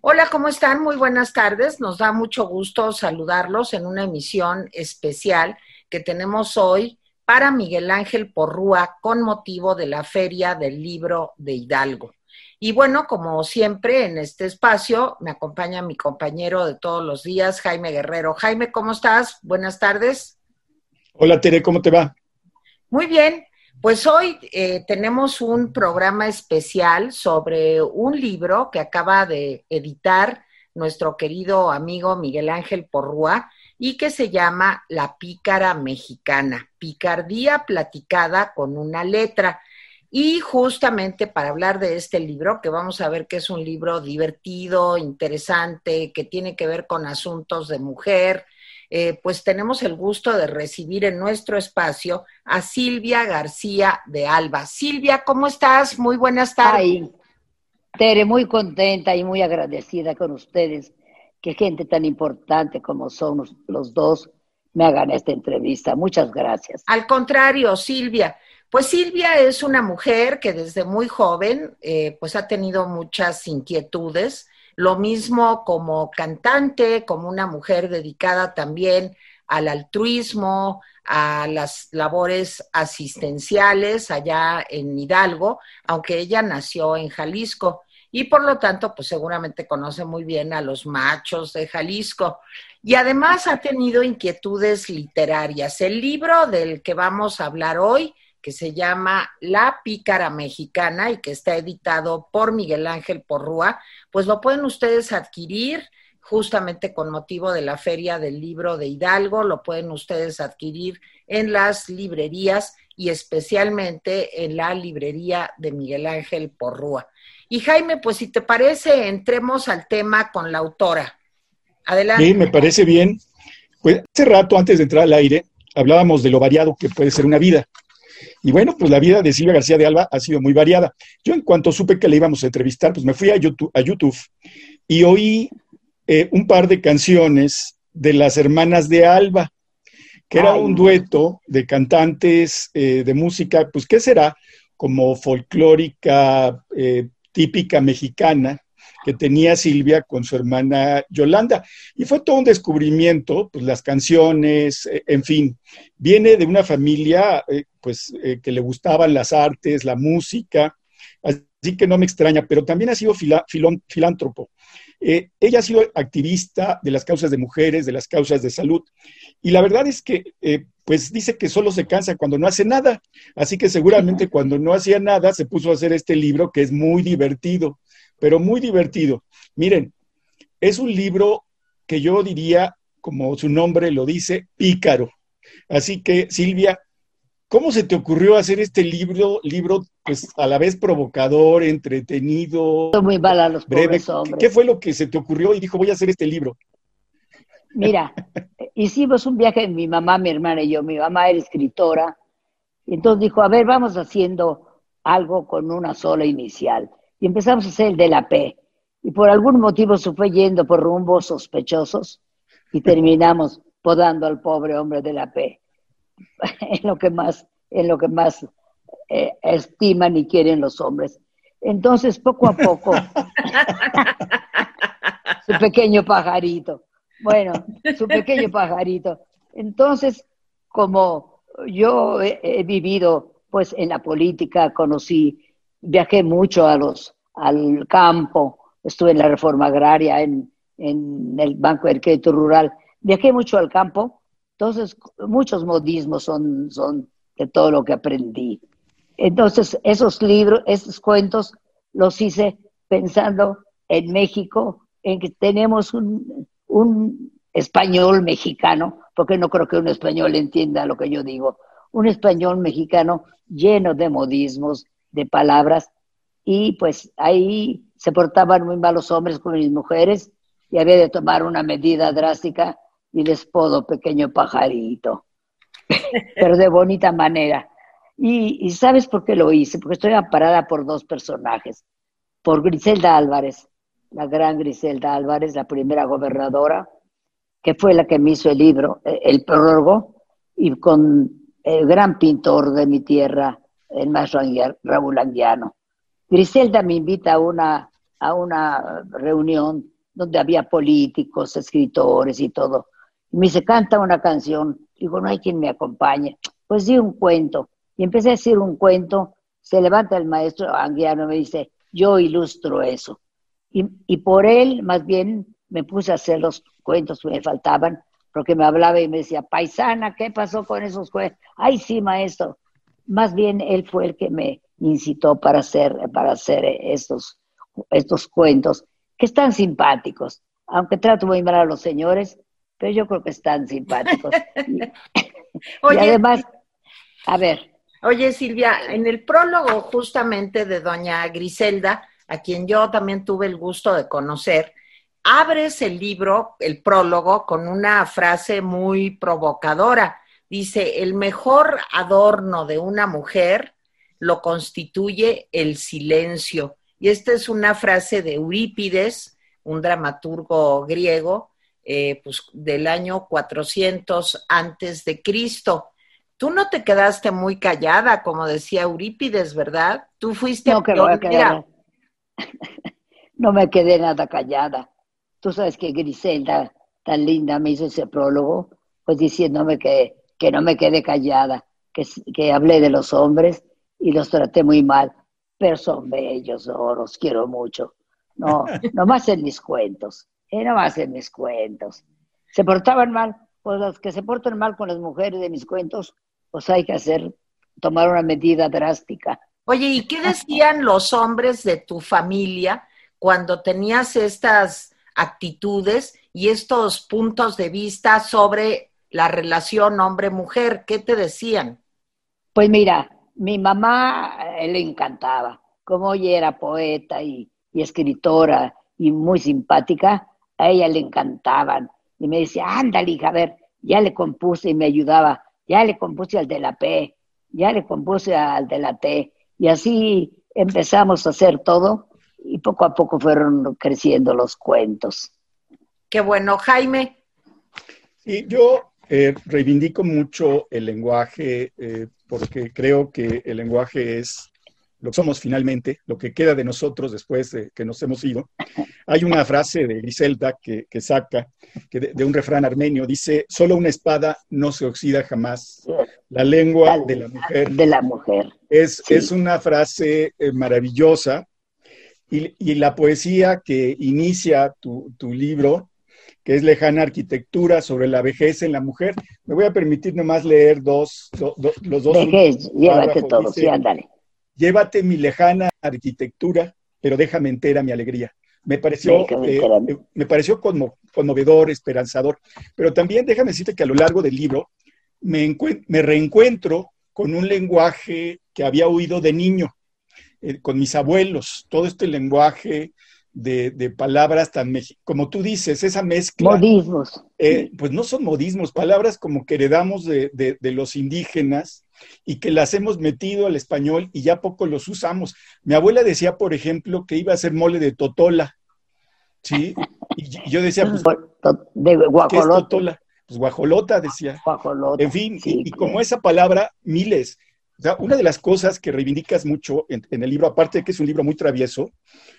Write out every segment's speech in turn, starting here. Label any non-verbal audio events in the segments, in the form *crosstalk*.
Hola, ¿cómo están? Muy buenas tardes. Nos da mucho gusto saludarlos en una emisión especial que tenemos hoy para Miguel Ángel Porrúa con motivo de la Feria del Libro de Hidalgo. Y bueno, como siempre en este espacio me acompaña mi compañero de todos los días, Jaime Guerrero. Jaime, ¿cómo estás? Buenas tardes. Hola Tere, ¿cómo te va? Muy bien, pues hoy eh, tenemos un programa especial sobre un libro que acaba de editar nuestro querido amigo Miguel Ángel Porrúa y que se llama La pícara mexicana, picardía platicada con una letra. Y justamente para hablar de este libro, que vamos a ver que es un libro divertido, interesante, que tiene que ver con asuntos de mujer, eh, pues tenemos el gusto de recibir en nuestro espacio a Silvia García de Alba. Silvia, ¿cómo estás? Muy buenas tardes. Ay, Tere, muy contenta y muy agradecida con ustedes que gente tan importante como son los dos me hagan esta entrevista. Muchas gracias. Al contrario, Silvia. Pues Silvia es una mujer que desde muy joven eh, pues ha tenido muchas inquietudes lo mismo como cantante, como una mujer dedicada también al altruismo, a las labores asistenciales allá en Hidalgo, aunque ella nació en Jalisco y por lo tanto, pues seguramente conoce muy bien a los machos de Jalisco. Y además ha tenido inquietudes literarias. El libro del que vamos a hablar hoy que se llama La Pícara Mexicana y que está editado por Miguel Ángel Porrúa, pues lo pueden ustedes adquirir justamente con motivo de la Feria del Libro de Hidalgo, lo pueden ustedes adquirir en las librerías y especialmente en la librería de Miguel Ángel Porrúa. Y Jaime, pues si te parece, entremos al tema con la autora. Adelante. Sí, me parece bien. Pues hace rato, antes de entrar al aire, hablábamos de lo variado que puede ser una vida. Y bueno, pues la vida de Silvia García de Alba ha sido muy variada. Yo en cuanto supe que le íbamos a entrevistar, pues me fui a YouTube, a YouTube y oí eh, un par de canciones de las hermanas de Alba, que era un dueto de cantantes eh, de música, pues ¿qué será? Como folclórica eh, típica mexicana, que tenía Silvia con su hermana Yolanda. Y fue todo un descubrimiento, pues las canciones, eh, en fin, viene de una familia eh, pues eh, que le gustaban las artes, la música, así que no me extraña, pero también ha sido filántropo. ella ha sido activista de las causas de mujeres, de las causas de salud, y la verdad es que pues dice que solo se cansa cuando no hace nada, así que seguramente cuando no hacía nada se puso a hacer este libro que es muy divertido pero muy divertido. Miren, es un libro que yo diría, como su nombre lo dice, pícaro. Así que, Silvia, ¿cómo se te ocurrió hacer este libro, libro pues a la vez provocador, entretenido? Muy mal a los breve. hombres. ¿Qué fue lo que se te ocurrió y dijo, voy a hacer este libro? Mira, *laughs* hicimos un viaje, mi mamá, mi hermana y yo. Mi mamá era escritora. Y entonces dijo, a ver, vamos haciendo algo con una sola inicial y empezamos a hacer el de la P. Y por algún motivo se fue yendo por rumbos sospechosos y *laughs* terminamos podando al pobre hombre de la P. *laughs* en lo que más, en lo que más eh, estiman y quieren los hombres. Entonces, poco a poco, *laughs* su pequeño pajarito. Bueno, su pequeño pajarito. Entonces, como yo he vivido pues en la política, conocí viajé mucho a los, al campo, estuve en la reforma agraria, en, en el Banco de Crédito Rural, viajé mucho al campo, entonces muchos modismos son, son de todo lo que aprendí. Entonces, esos libros, esos cuentos los hice pensando en México, en que tenemos un, un español mexicano, porque no creo que un español entienda lo que yo digo, un español mexicano lleno de modismos, de palabras y pues ahí se portaban muy malos hombres con mis mujeres y había de tomar una medida drástica y les podo pequeño pajarito, *laughs* pero de bonita manera. Y, ¿sabes por qué lo hice? Porque estoy amparada por dos personajes, por Griselda Álvarez, la gran Griselda Álvarez, la primera gobernadora, que fue la que me hizo el libro, el prólogo, y con el gran pintor de mi tierra, el maestro Raúl Anguiano. Griselda me invita a una a una reunión donde había políticos, escritores y todo. Me dice, canta una canción. Digo, no hay quien me acompañe. Pues di un cuento. Y empecé a decir un cuento. Se levanta el maestro anguiano y me dice, yo ilustro eso. Y, y por él, más bien, me puse a hacer los cuentos que me faltaban, porque me hablaba y me decía, paisana, ¿qué pasó con esos cuentos? Ay, sí, maestro. Más bien él fue el que me incitó para hacer, para hacer estos, estos cuentos, que están simpáticos, aunque trato muy mal a los señores, pero yo creo que están simpáticos. y, *laughs* además, a ver. Oye, Silvia, en el prólogo justamente de doña Griselda, a quien yo también tuve el gusto de conocer, abres el libro, el prólogo, con una frase muy provocadora. Dice, el mejor adorno de una mujer lo constituye el silencio. Y esta es una frase de Eurípides, un dramaturgo griego, eh, pues del año 400 antes de Cristo. Tú no te quedaste muy callada, como decía Eurípides, ¿verdad? Tú fuiste no, que no me quedé *laughs* nada callada. Tú sabes que Griselda, tan linda, me hizo ese prólogo, pues diciéndome que, que no me quedé callada, que, que hablé de los hombres y los traté muy mal, pero son bellos, oh, los quiero mucho. No, *laughs* no más en mis cuentos, eh, no más en mis cuentos. Se portaban mal, pues los que se portan mal con las mujeres de mis cuentos, pues hay que hacer, tomar una medida drástica. Oye, ¿y qué decían los hombres de tu familia cuando tenías estas actitudes y estos puntos de vista sobre la relación hombre-mujer? ¿Qué te decían? Pues mira, mi mamá eh, le encantaba, como ella era poeta y, escritora y muy simpática, a ella le encantaban. Y me decía, ándale, hija, a ver, ya le compuse y me ayudaba, ya le compuse al de la P, ya le compuse al de la T. Y así empezamos a hacer todo y poco a poco fueron creciendo los cuentos. Qué bueno, Jaime. Y yo eh, reivindico mucho el lenguaje eh, porque creo que el lenguaje es lo que somos finalmente, lo que queda de nosotros después de que nos hemos ido. Hay una frase de Griselda que, saca que de, un refrán armenio, dice, solo una espada no se oxida jamás. La lengua de la mujer. De la mujer. Es, es una frase eh, maravillosa y, la poesía que inicia tu, libro, que es Lejana Arquitectura sobre la vejez en la mujer. Me voy a permitir nomás leer dos, los dos. Vejez, llévate todo, sí, ándale. Llévate mi lejana arquitectura, pero déjame entera mi alegría. Me pareció, eh, me pareció conmovedor, esperanzador, pero también déjame decirte que a lo largo del libro me, me reencuentro con un lenguaje que había oído de niño eh, con mis abuelos, todo este lenguaje de, palabras tan, como tú dices, esa mezcla. Modismos. Eh, pues no son modismos, palabras como que heredamos de, de, los indígenas y que las hemos metido al español y ya poco los usamos. Mi abuela decía, por ejemplo, que iba a ser mole de totola. ¿Sí? Y yo decía, pues, de guajolota. totola? Pues guajolota, decía. Guajolota. En fin, y, como esa palabra, miles. O sea, una de las cosas que reivindicas mucho en, el libro, aparte de que es un libro muy travieso,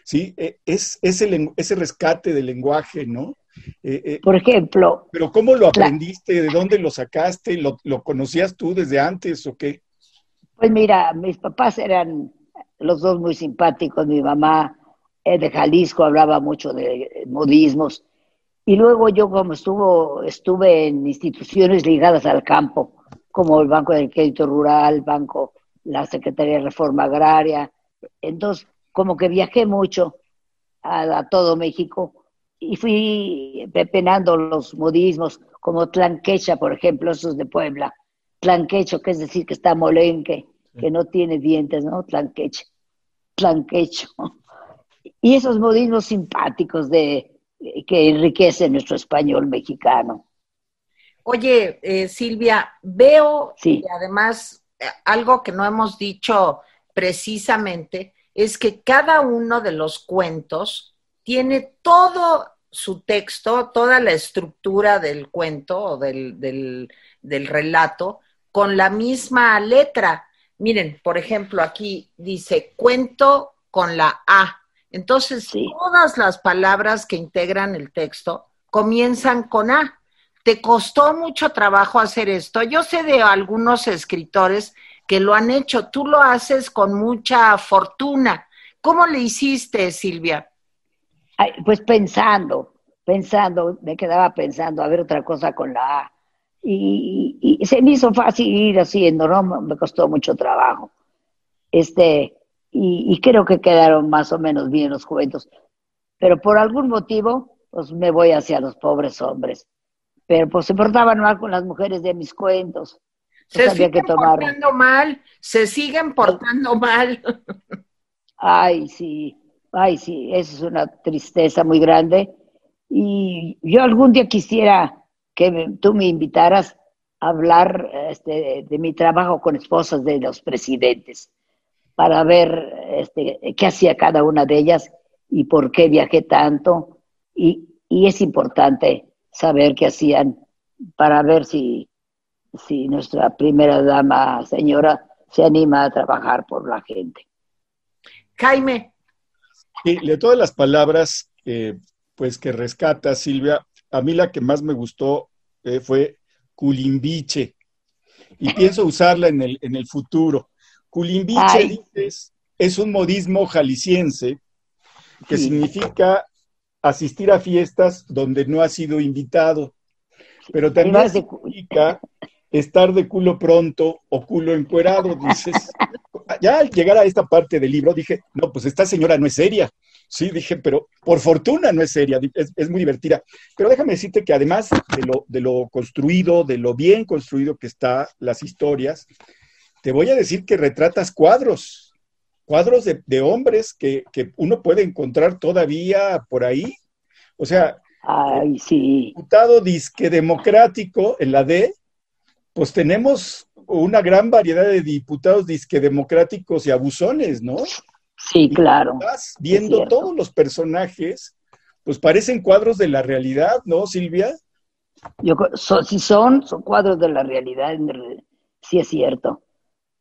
¿sí? E, es ese, rescate del lenguaje, ¿no? Eh, eh, Por ejemplo. Pero ¿cómo lo aprendiste? ¿De dónde lo sacaste? ¿Lo, conocías tú desde antes o qué? Pues mira, mis papás eran los dos muy simpáticos. Mi mamá eh, de Jalisco hablaba mucho de modismos. Y luego yo como estuvo, estuve en instituciones ligadas al campo, como el Banco del Crédito Rural, Banco, la Secretaría de Reforma Agraria. Entonces, como que viajé mucho a, todo México y fui pepenando los modismos, como Tlanquecha, por ejemplo, esos de Puebla. Tlanquecho, que es decir, que está molenque, que no tiene dientes, ¿no? Tlanquecha. Tlanquecho. Y esos modismos simpáticos de que enriquecen nuestro español mexicano. Oye, eh, Silvia, veo y además eh, algo que no hemos dicho precisamente es que cada uno de los cuentos tiene todo su texto, toda la estructura del cuento o del, del relato con la misma letra. Miren, por ejemplo, aquí dice cuento con la A Entonces, todas las palabras que integran el texto comienzan con A. ¿Te costó mucho trabajo hacer esto? Yo sé de algunos escritores que lo han hecho. Tú lo haces con mucha fortuna. ¿Cómo le hiciste, Silvia? pues pensando, pensando, me quedaba pensando a ver otra cosa con la A. Y, se me hizo fácil ir haciendo, ¿no? Me costó mucho trabajo. Este, y, creo que quedaron más o menos bien los cuentos. Pero por algún motivo, pues me voy hacia los pobres hombres. Pero pues se portaban mal con las mujeres de mis cuentos. Se siguen portando mal, se siguen portando mal. Ay, sí, ay, sí, eso es una tristeza muy grande. Y yo algún día quisiera que tú me invitaras a hablar este, de mi trabajo con esposas de los presidentes, para ver este, qué hacía cada una de ellas y por qué viajé tanto. Y, y es importante saber qué hacían para ver si si nuestra primera dama, señora, se anima a trabajar por la gente. Jaime. de todas las palabras eh, pues que rescata Silvia, a mí la que más me gustó eh, fue culimbiche. Y *laughs* pienso usarla en el, en el futuro. Culimbiche, es un modismo jalisciense que significa asistir a fiestas donde no ha sido invitado. Pero también significa estar de culo pronto o culo encuerado, dices. Ya al llegar a esta parte del libro dije, no, pues esta señora no es seria. Sí, dije, pero por fortuna no es seria, es, muy divertida. Pero déjame decirte que además de lo, de lo construido, de lo bien construido que están las historias, te voy a decir que retratas cuadros, cuadros de, hombres que, que, uno puede encontrar todavía por ahí. O sea, Ay, sí. diputado disque democrático en la D, pues tenemos una gran variedad de diputados disque democráticos y abusones, ¿no? Sí, claro. Estás viendo todos los personajes, pues parecen cuadros de la realidad, ¿no, Silvia? Yo, si son, son cuadros de la realidad, sí es cierto.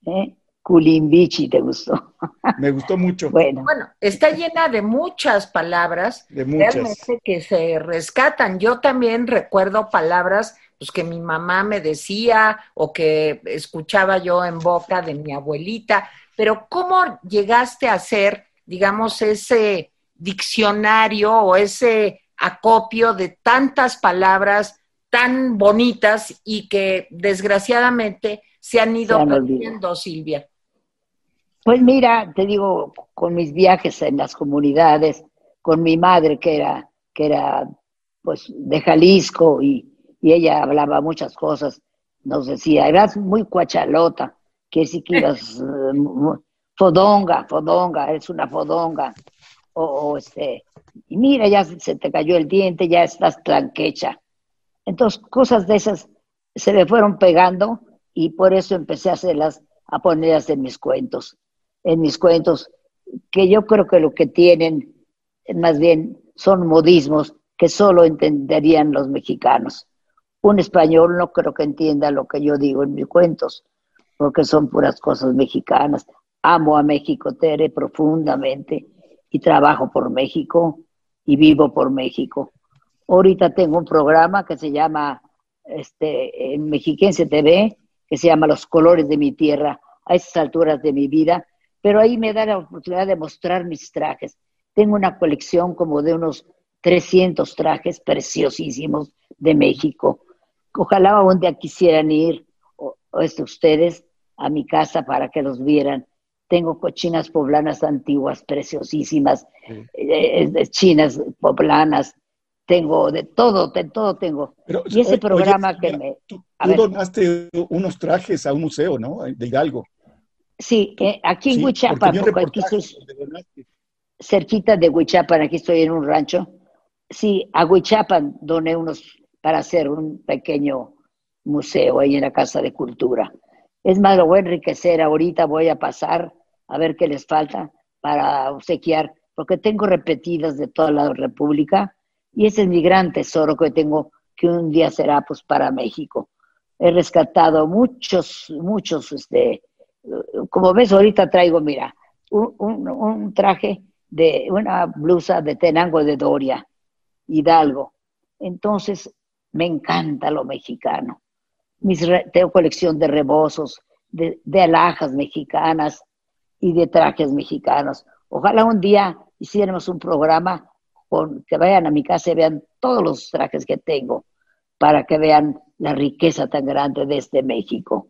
¿eh? Culimbichi, ¿te gustó? *laughs* Me gustó mucho. Bueno. bueno, está llena de muchas palabras de realmente que se rescatan. Yo también recuerdo palabras pues que mi mamá me decía o que escuchaba yo en boca de mi abuelita, pero ¿cómo llegaste a ser, digamos, ese diccionario o ese acopio de tantas palabras tan bonitas y que desgraciadamente se han ido perdiendo, Silvia? Pues mira, te digo, con mis viajes en las comunidades, con mi madre que era, que era pues de Jalisco y, y ella hablaba muchas cosas, nos decía, eras muy cuachalota, que si que ibas *laughs* eh, fodonga, fodonga, eres una fodonga, o, este, y mira, ya se te cayó el diente, ya estás tranquecha. Entonces, cosas de esas se le fueron pegando y por eso empecé a hacerlas, a ponerlas en mis cuentos, en mis cuentos, que yo creo que lo que tienen, más bien, son modismos que solo entenderían los mexicanos un español no creo que entienda lo que yo digo en mis cuentos, porque son puras cosas mexicanas. Amo a México, Tere, profundamente, y trabajo por México y vivo por México. Ahorita tengo un programa que se llama, este, en Mexiquense TV, que se llama Los colores de mi tierra, a esas alturas de mi vida, pero ahí me da la oportunidad de mostrar mis trajes. Tengo una colección como de unos 300 trajes preciosísimos de México Ojalá un día quisieran ir o, ustedes a mi casa para que los vieran. Tengo cochinas poblanas antiguas, preciosísimas, eh, chinas poblanas, tengo de todo, de todo tengo. y ese programa que me... Tú, donaste unos trajes a un museo, ¿no? De Hidalgo. Sí, eh, aquí en aquí estoy cerquita de Huichapan, aquí estoy en un rancho. Sí, a Huichapan doné unos para hacer un pequeño museo ahí en la Casa de Cultura. Es más, lo voy a enriquecer. Ahorita voy a pasar a ver qué les falta para obsequiar, porque tengo repetidas de toda la República y ese es mi gran tesoro que tengo, que un día será pues para México. He rescatado muchos, muchos, este, como ves, ahorita traigo, mira, un, un traje de una blusa de Tenango de Doria, Hidalgo. Entonces, me encanta lo mexicano. Mis tengo colección de rebozos, de, de alhajas mexicanas y de trajes mexicanos. Ojalá un día hiciéramos un programa con que vayan a mi casa y vean todos los trajes que tengo para que vean la riqueza tan grande de este México,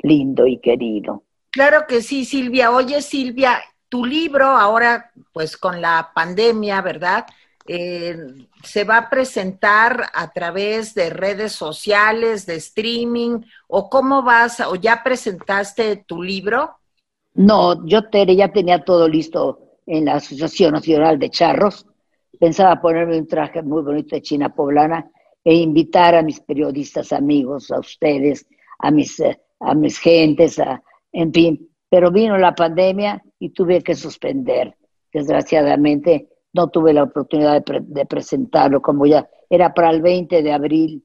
lindo y querido. Claro que sí, Silvia. Oye, Silvia, tu libro ahora, pues con la pandemia, ¿verdad? Eh, se va a presentar a través de redes sociales, de streaming, o cómo vas, o ya presentaste tu libro? No, yo ya tenía todo listo en la Asociación Nacional de Charros. Pensaba ponerme un traje muy bonito de China poblana e invitar a mis periodistas amigos, a ustedes, a mis, eh, a mis gentes, a, en fin. Pero vino la pandemia y tuve que suspender. Desgraciadamente no tuve la oportunidad de, presentarlo como ya era para el 20 de abril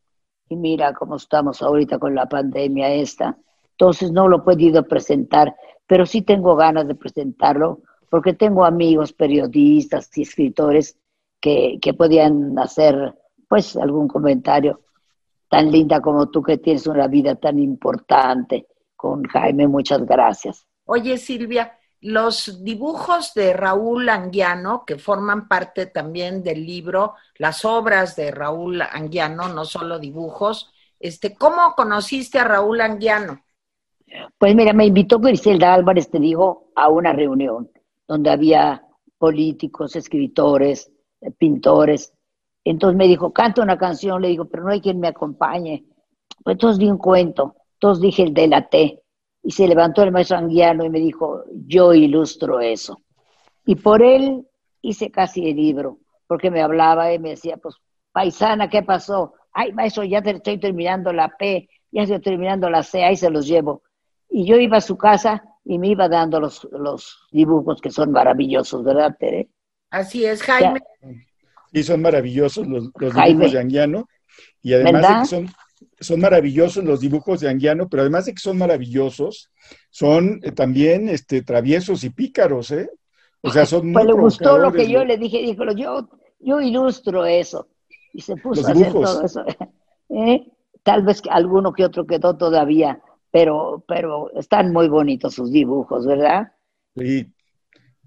y mira cómo estamos ahorita con la pandemia esta. Entonces no lo he podido presentar, pero sí tengo ganas de presentarlo porque tengo amigos periodistas y escritores que, que podían hacer pues algún comentario tan linda como tú que tienes una vida tan importante con Jaime. Muchas gracias. Oye, Silvia, los dibujos de Raúl Anguiano, que forman parte también del libro, las obras de Raúl Anguiano, no solo dibujos, este, ¿cómo conociste a Raúl Anguiano? Pues mira, me invitó Griselda Álvarez, te digo, a una reunión donde había políticos, escritores, pintores. Entonces me dijo, canta una canción, le digo, pero no hay quien me acompañe. Pues entonces di un cuento, entonces dije el de la T y se levantó el maestro Anguiano y me dijo, yo ilustro eso. Y por él hice casi el libro, porque me hablaba y me decía, pues, paisana, ¿qué pasó? Ay, maestro, ya te estoy terminando la P, ya estoy terminando la C, ahí se los llevo. Y yo iba a su casa y me iba dando los, los dibujos que son maravillosos, ¿verdad, Tere? Así es, Jaime. Sí, son maravillosos los, dibujos de Anguiano. Y además de que son son maravillosos los dibujos de Anguiano, pero además de que son maravillosos, son eh, también este, traviesos y pícaros, ¿eh? O sea, son Pues le gustó lo que yo le dije, dijo, yo, yo ilustro eso. Y se puso a hacer todo eso. *laughs* ¿Eh? Tal vez alguno que otro quedó todavía, pero, pero están muy bonitos sus dibujos, ¿verdad? Sí,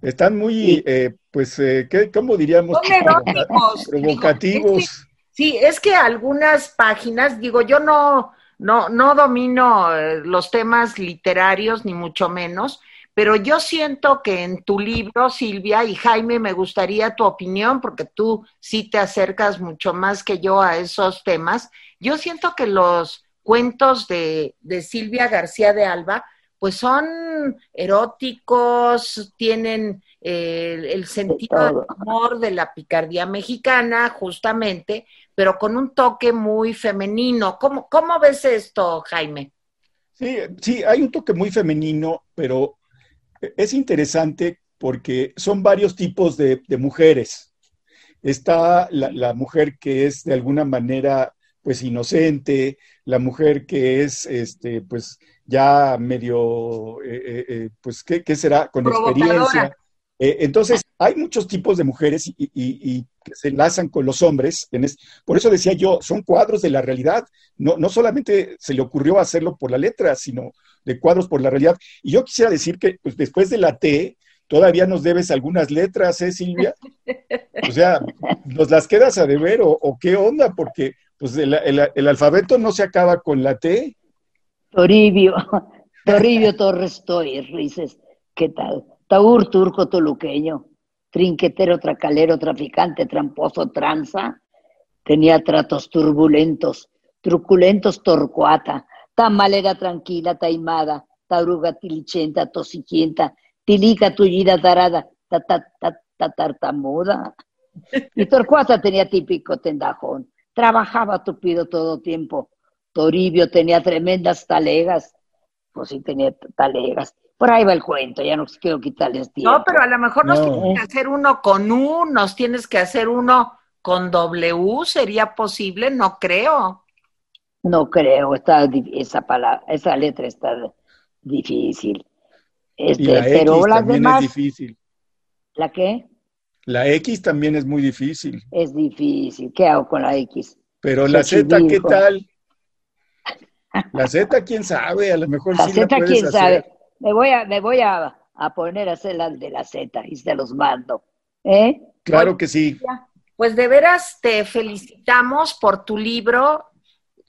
están muy, eh, pues, eh, ¿cómo diríamos? *laughs* Provocativos. Sí, es que algunas páginas, digo, yo no, no, no domino eh, los temas literarios, ni mucho menos, pero yo siento que en tu libro, Silvia y Jaime, me gustaría tu opinión, porque tú sí te acercas mucho más que yo a esos temas. Yo siento que los cuentos de, de Silvia García de Alba, pues son eróticos, tienen el sentido del humor de la picardía mexicana, justamente, pero con un toque muy femenino. ¿Cómo, cómo ves esto, Jaime? Sí, sí, hay un toque muy femenino, pero es interesante porque son varios tipos de, mujeres. Está la, mujer que es de alguna manera pues inocente, la mujer que es este pues ya medio eh, eh, eh, pues ¿qué, será con experiencia eh, entonces, hay muchos tipos de mujeres y, que se enlazan con los hombres. por eso decía yo, son cuadros de la realidad. No, no solamente se le ocurrió hacerlo por la letra, sino de cuadros por la realidad. Y yo quisiera decir que pues, después de la T, todavía nos debes algunas letras, ¿eh, Silvia? O sea, ¿nos las quedas a deber o, qué onda? Porque pues, el, alfabeto no se acaba con la T. Toribio, Toribio Torres Toyer, dices, ¿qué tal? Turco toluqueño, trinquetero, tracalero, traficante, tramposo, tranza, tenía tratos turbulentos, truculentos, torcuata, tamalera tranquila, taimada, taruga tilichenta, tosiquienta, tilica tullida tarada, ta, ta, tartamuda. Y Torcuata tenía típico tendajón, trabajaba tupido todo tiempo. Toribio tenía tremendas talegas, pues sí tenía talegas. Por ahí va el cuento, ya no quiero quitarles tiempo. No, pero a lo mejor nos tienes que hacer uno con U, nos tienes que hacer uno con W, ¿sería posible? No creo. No creo, está esa palabra, esa letra está difícil. Este, pero las demás, es difícil. ¿La qué? La X también es muy difícil. Es difícil. ¿Qué hago con la X? Pero la Z, ¿qué tal? *laughs* La Z, quién sabe, a lo mejor la sí Z, la quién hacer. sabe. Me voy a, me voy a, a, poner a hacer las de la Z y se los mando. ¿Eh? Claro que sí. Pues de veras te felicitamos por tu libro,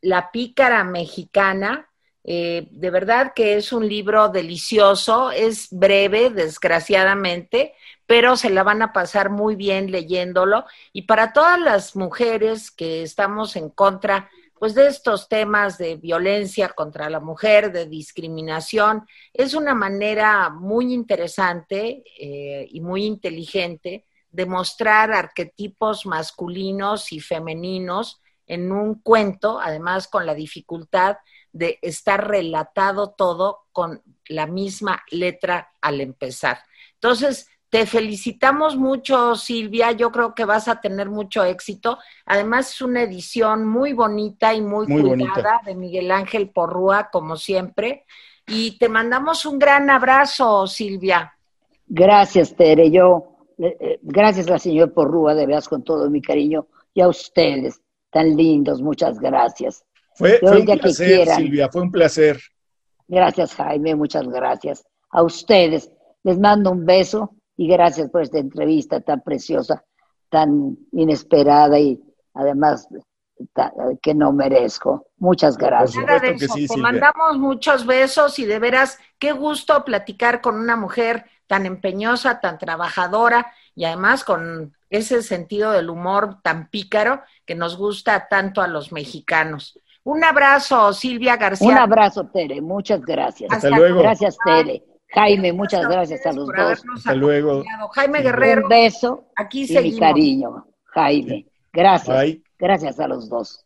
La pícara mexicana. Eh, de verdad que es un libro delicioso, es breve, desgraciadamente, pero se la van a pasar muy bien leyéndolo. Y para todas las mujeres que estamos en contra pues de estos temas de violencia contra la mujer, de discriminación, es una manera muy interesante eh, y muy inteligente de mostrar arquetipos masculinos y femeninos en un cuento, además con la dificultad de estar relatado todo con la misma letra al empezar. Entonces, te felicitamos mucho, Silvia. Yo creo que vas a tener mucho éxito. Además, es una edición muy bonita y muy, Muy cuidada bonita. de Miguel Ángel Porrúa, como siempre. Y te mandamos un gran abrazo, Silvia. Gracias, Tere. Yo, eh, eh, gracias al señor Porrúa, de veras, con todo mi cariño. Y a ustedes, tan lindos, muchas gracias. Fue, Yo fue un placer. Silvia, fue un placer. Gracias, Jaime, muchas gracias. A ustedes, les mando un beso y gracias por esta entrevista tan preciosa, tan inesperada y además que no merezco. Muchas gracias. sí, Te mandamos muchos besos y de veras, qué gusto platicar con una mujer tan empeñosa, tan trabajadora y además con ese sentido del humor tan pícaro que nos gusta tanto a los mexicanos. Un abrazo, Silvia García. Un abrazo, Tere, muchas gracias. Hasta luego. Gracias, Tere. Jaime, muchas gracias a los dos. Hasta luego. Jaime Guerrero, Un beso aquí y mi cariño, Jaime. Gracias. Bye. Gracias a los dos.